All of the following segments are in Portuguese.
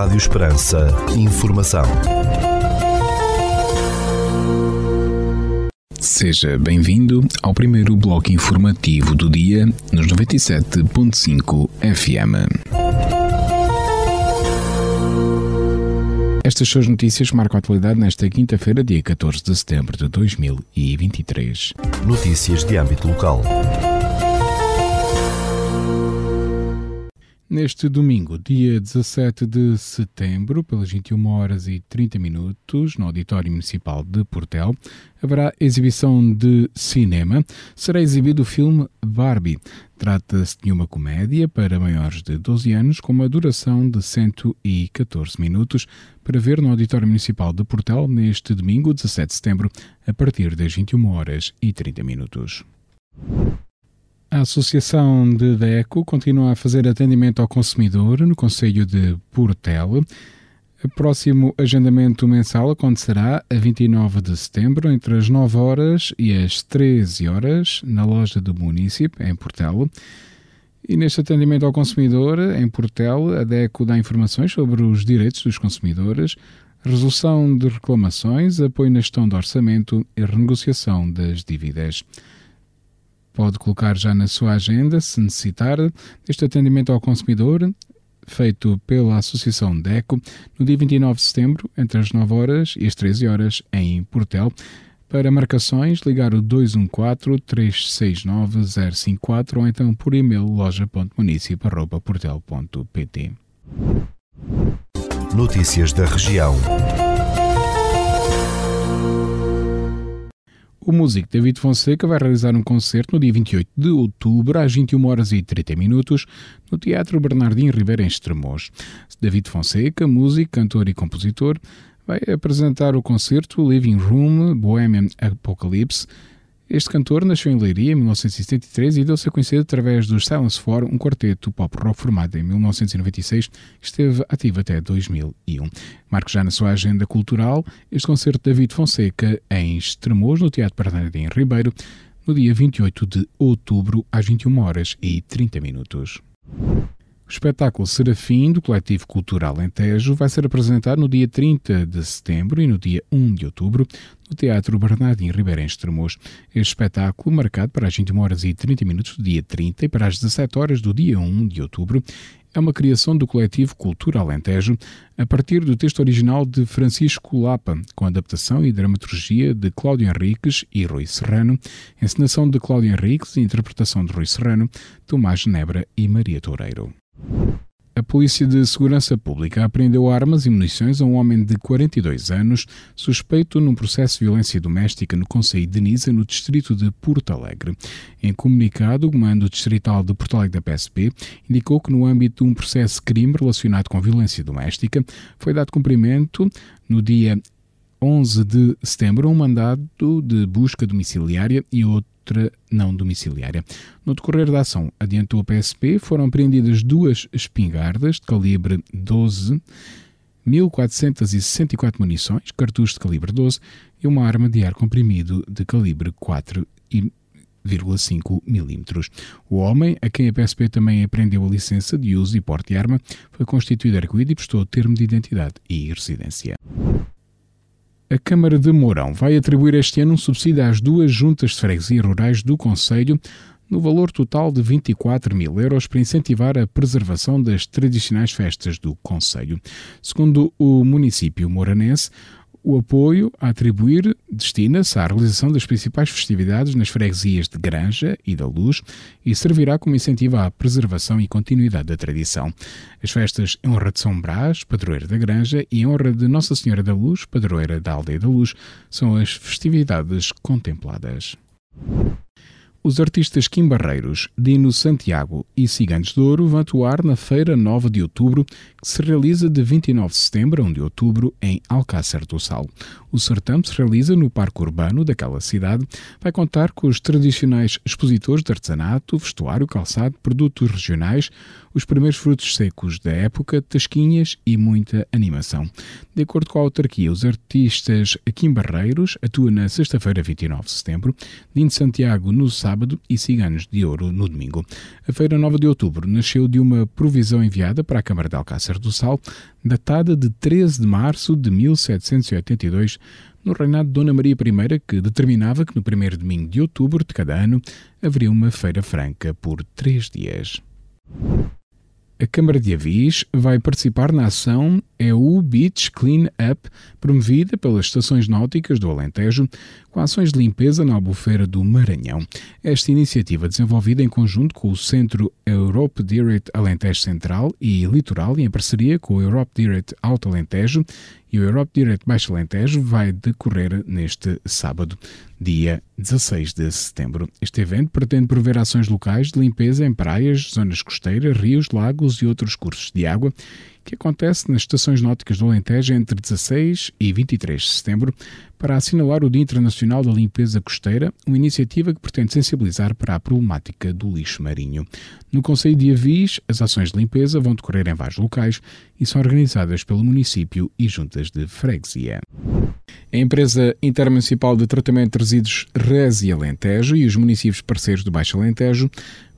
Rádio Esperança. Informação. Seja bem-vindo ao primeiro bloco informativo do dia nos 97.5 FM. Estas são as notícias marcam a atualidade nesta quinta-feira, dia 14 de setembro de 2023. Notícias de âmbito local. Neste domingo, dia 17 de setembro, pelas 21 horas e 30 minutos, no Auditório Municipal de Portel, haverá exibição de cinema. Será exibido o filme Barbie. Trata-se de uma comédia para maiores de 12 anos com uma duração de 114 minutos para ver no Auditório Municipal de Portel neste domingo, 17 de setembro, a partir das 21 horas e 30 minutos. A Associação de DECO continua a fazer atendimento ao consumidor no Conselho de Portel. O próximo agendamento mensal acontecerá a 29 de setembro, entre as 9 horas e as 13 horas, na loja do município, em Portel. E neste atendimento ao consumidor, em Portel, a DECO dá informações sobre os direitos dos consumidores, resolução de reclamações, apoio na gestão do orçamento e renegociação das dívidas. Pode colocar já na sua agenda, se necessitar, este atendimento ao consumidor, feito pela Associação DECO, no dia 29 de setembro, entre as 9 horas e as 13 horas, em Portel. Para marcações, ligar o 214-369-054 ou então por e-mail loja.municip.portel.pt. Notícias da região. O músico David Fonseca vai realizar um concerto no dia 28 de outubro, às 21 horas e 30 minutos, no Teatro Bernardino Ribeiro, em Estremoz. David Fonseca, músico, cantor e compositor, vai apresentar o concerto Living Room Bohemian Apocalypse, este cantor nasceu em Leiria em 1973 e deu-se a conhecer através dos Silence Four, um quarteto pop rock formado em 1996 que esteve ativo até 2001. Marque já na sua agenda cultural este concerto de David Fonseca em Estremoz, no Teatro Bernardino Ribeiro, no dia 28 de outubro, às 21 horas e 30 minutos. O espetáculo Serafim, do Coletivo Cultural Entejo, vai ser apresentado no dia 30 de setembro e no dia 1 de outubro no Teatro Bernardino Ribeiro em Estremoz. Este espetáculo, marcado para as 21 horas e 30 minutos do dia 30 e para as 17 horas do dia 1 de outubro, é uma criação do coletivo Cultura Alentejo a partir do texto original de Francisco Lapa, com adaptação e dramaturgia de Cláudio Henriques e Rui Serrano, encenação de Cláudio Henriques e interpretação de Rui Serrano, Tomás Nebra e Maria Toureiro. A Polícia de Segurança Pública apreendeu armas e munições a um homem de 42 anos, suspeito num processo de violência doméstica no Conselho de Nisa, no distrito de Porto Alegre. Em comunicado, o Comando Distrital de Porto Alegre da PSP indicou que, no âmbito de um processo de crime relacionado com violência doméstica, foi dado cumprimento no dia 11 de setembro um mandado de busca domiciliária e outro outra não domiciliária. No decorrer da ação, adiantou a PSP, foram apreendidas duas espingardas de calibre 12, 1464 munições, cartuchos de calibre 12 e uma arma de ar comprimido de calibre 4,5 mm. O homem, a quem a PSP também apreendeu a licença de uso e porte de arma, foi constituído arguído e prestou termo de identidade e residência. A Câmara de Mourão vai atribuir este ano um subsídio às duas juntas de freguesia rurais do Conselho no valor total de 24 mil euros para incentivar a preservação das tradicionais festas do Conselho. Segundo o município moranense, o apoio a atribuir destina-se à realização das principais festividades nas freguesias de Granja e da Luz e servirá como incentivo à preservação e continuidade da tradição. As festas em honra de São Brás, padroeira da Granja, e em honra de Nossa Senhora da Luz, padroeira da Aldeia da Luz, são as festividades contempladas. Os artistas Kim Barreiros, Dino Santiago e Ciganos de Ouro vão atuar na Feira Nova de Outubro, que se realiza de 29 de setembro a 1 de outubro em Alcácer do Sal. O certame se realiza no Parque Urbano daquela cidade, vai contar com os tradicionais expositores de artesanato, vestuário, calçado, produtos regionais, os primeiros frutos secos da época, tasquinhas e muita animação. De acordo com a autarquia, os artistas Kim Barreiros atuam na sexta-feira, 29 de setembro, Dino Santiago no sábado sábado e Ciganos de Ouro no domingo. A Feira Nova de Outubro nasceu de uma provisão enviada para a Câmara de Alcácer do Sal, datada de 13 de março de 1782, no reinado de Dona Maria I, que determinava que no primeiro domingo de outubro de cada ano haveria uma feira franca por três dias. A Câmara de Avis vai participar na ação EU Beach Clean Up, promovida pelas estações náuticas do Alentejo, com ações de limpeza na albufeira do Maranhão. Esta iniciativa, desenvolvida em conjunto com o Centro Europe Direct Alentejo Central e Litoral e em parceria com o Europe Direct Alto Alentejo e o Europe Direct Baixo Alentejo, vai decorrer neste sábado, dia 16 de setembro. Este evento pretende prover ações locais de limpeza em praias, zonas costeiras, rios, lagos e outros cursos de água que acontece nas estações náuticas do Alentejo entre 16 e 23 de setembro para assinalar o Dia Internacional da Limpeza Costeira, uma iniciativa que pretende sensibilizar para a problemática do lixo marinho. No Conselho de Avis, as ações de limpeza vão decorrer em vários locais e são organizadas pelo município e juntas de freguesia. A empresa intermunicipal de tratamento de resíduos Resi Alentejo e os municípios parceiros do Baixo Alentejo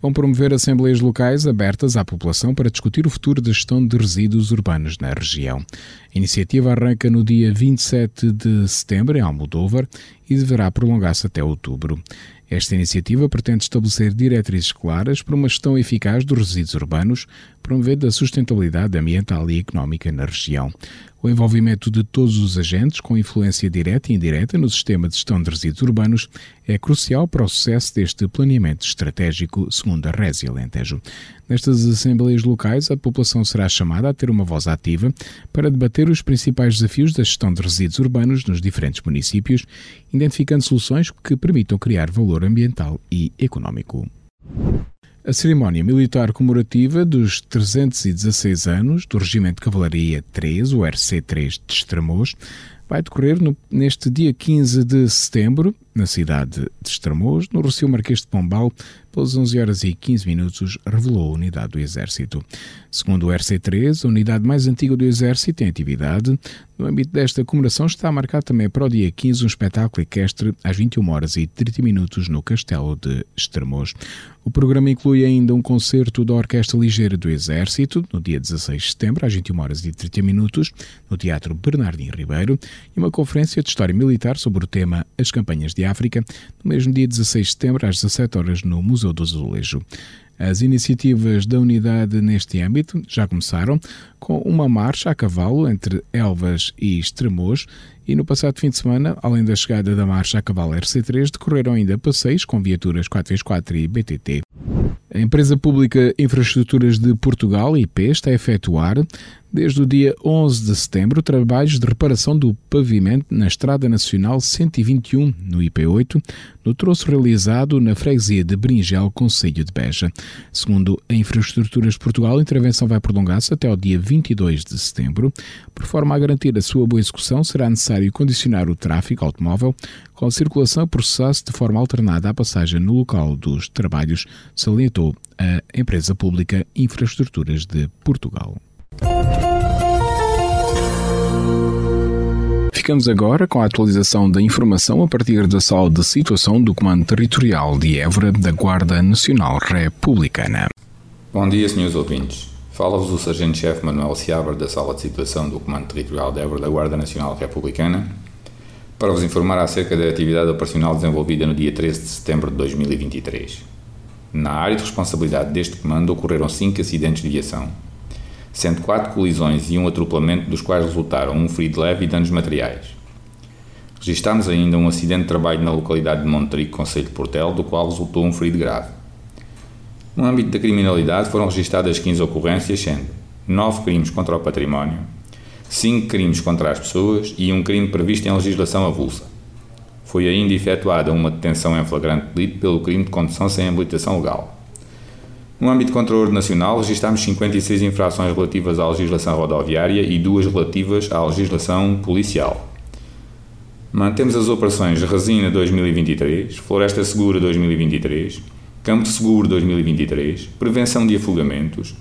vão promover assembleias locais abertas à população para discutir o futuro da gestão de resíduos urbanos na região. A iniciativa arranca no dia 27 de setembro em Almodóvar e deverá prolongar-se até outubro. Esta iniciativa pretende estabelecer diretrizes claras para uma gestão eficaz dos resíduos urbanos, promovendo a sustentabilidade ambiental e económica na região. O envolvimento de todos os agentes, com influência direta e indireta no sistema de gestão de resíduos urbanos, é crucial para o sucesso deste planeamento estratégico, segundo a Resi Alentejo. Nestas assembleias locais, a população será chamada a ter uma voz ativa para debater os principais desafios da gestão de resíduos urbanos nos diferentes municípios, identificando soluções que permitam criar valor ambiental e económico. A cerimónia militar comemorativa dos 316 anos do Regimento de Cavalaria 3, o RC3 de Estremoz, vai decorrer no, neste dia 15 de setembro, na cidade de Estremoz, no Rocio Marquês de Pombal, pelas 11 horas e 15 minutos, revelou a unidade do Exército. Segundo o RC3, a unidade mais antiga do Exército em atividade, no âmbito desta comemoração está marcado também para o dia 15 um espetáculo equestre às 21 horas e 30 minutos no Castelo de Estremoz. O programa inclui ainda um concerto da Orquestra Ligeira do Exército, no dia 16 de setembro, às 21 horas e 30 minutos, no Teatro Bernardino Ribeiro, e uma conferência de História Militar sobre o tema As Campanhas de África, no mesmo dia 16 de setembro, às 17 horas, no Museu do Azulejo. As iniciativas da unidade neste âmbito já começaram com uma marcha a cavalo entre Elvas e Estremoz e no passado fim de semana, além da chegada da marcha a cavalo RC3, decorreram ainda passeios com viaturas 4x4 e BTT. A empresa pública Infraestruturas de Portugal, IP, está a efetuar desde o dia 11 de setembro, trabalhos de reparação do pavimento na Estrada Nacional 121, no IP8, no troço realizado na freguesia de Bringel, Conselho de Beja. Segundo a Infraestruturas de Portugal, a intervenção vai prolongar-se até o dia 22 de setembro. Por forma a garantir a sua boa execução, será necessário condicionar o tráfego automóvel com a circulação processasse de forma alternada à passagem no local dos trabalhos, salientou a empresa pública Infraestruturas de Portugal. Ficamos agora com a atualização da informação a partir da sala de situação do Comando Territorial de Évora da Guarda Nacional Republicana. Bom dia, senhores ouvintes. Fala-vos o Sargento-Chefe Manuel Seabra da Sala de Situação do Comando Territorial de Évora da Guarda Nacional Republicana para vos informar acerca da atividade operacional desenvolvida no dia 13 de setembro de 2023. Na área de responsabilidade deste comando ocorreram cinco acidentes de viação, sendo quatro colisões e um atropelamento, dos quais resultaram um ferido leve e danos materiais. Registámos ainda um acidente de trabalho na localidade de Montrico, Conselho de Portel, do qual resultou um ferido grave. No âmbito da criminalidade foram registadas 15 ocorrências, sendo 9 crimes contra o património, 5 crimes contra as pessoas e um crime previsto em legislação avulsa. Foi ainda efetuada uma detenção em flagrante delito pelo crime de condução sem habilitação legal. No âmbito de controle nacional, registámos 56 infrações relativas à legislação rodoviária e duas relativas à legislação policial. Mantemos as operações Resina 2023, Floresta Segura 2023, Campo Seguro 2023, Prevenção de Afogamentos,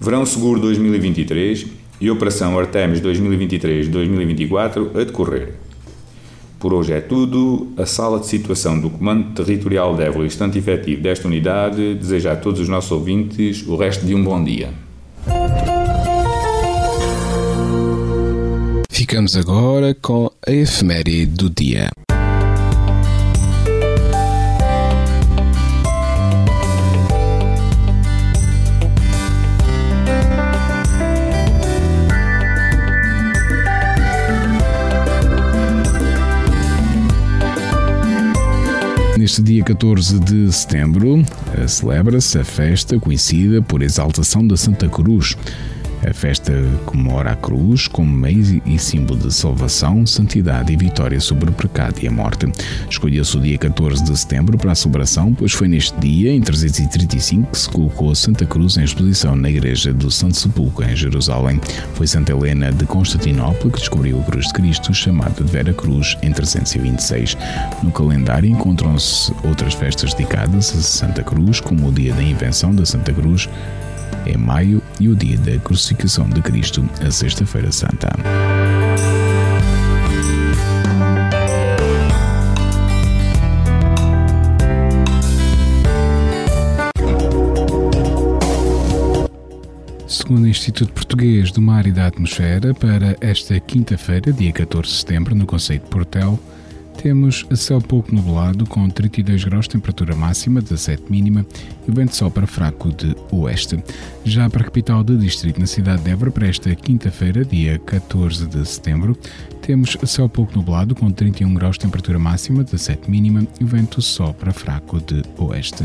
Verão Seguro 2023 e Operação Artemis 2023-2024 a decorrer. Por hoje é tudo. A sala de situação do Comando Territorial de Évora, instante efetivo desta unidade, deseja a todos os nossos ouvintes o resto de um bom dia. Ficamos agora com a efeméride do dia. Neste dia 14 de setembro, eh, celebra-se a festa conhecida por exaltação da Santa Cruz. A festa comemora a cruz como meio e símbolo de salvação, santidade e vitória sobre o pecado e a morte. Escolheu-se o dia 14 de setembro para a celebração, pois foi neste dia, em 335, que se colocou a Santa Cruz em exposição na igreja do Santo Sepulcro, em Jerusalém. Foi Santa Helena de Constantinopla que descobriu a cruz de Cristo, chamada de Vera Cruz, em 326. No calendário encontram-se outras festas dedicadas a Santa Cruz, como o dia da invenção da Santa Cruz, é maio e o dia da crucificação de Cristo, a Sexta-feira Santa. Segundo o Instituto Português do Mar e da Atmosfera, para esta quinta-feira, dia 14 de setembro, no Conceito de Portel, temos céu pouco nublado, com 32 graus temperatura máxima, 17 mínima, e vento sopra fraco de oeste. Já para a capital do distrito, na cidade de Évora, para esta quinta-feira, dia 14 de setembro, temos céu pouco nublado, com 31 graus temperatura máxima, 17 mínima, e vento sopra fraco de oeste.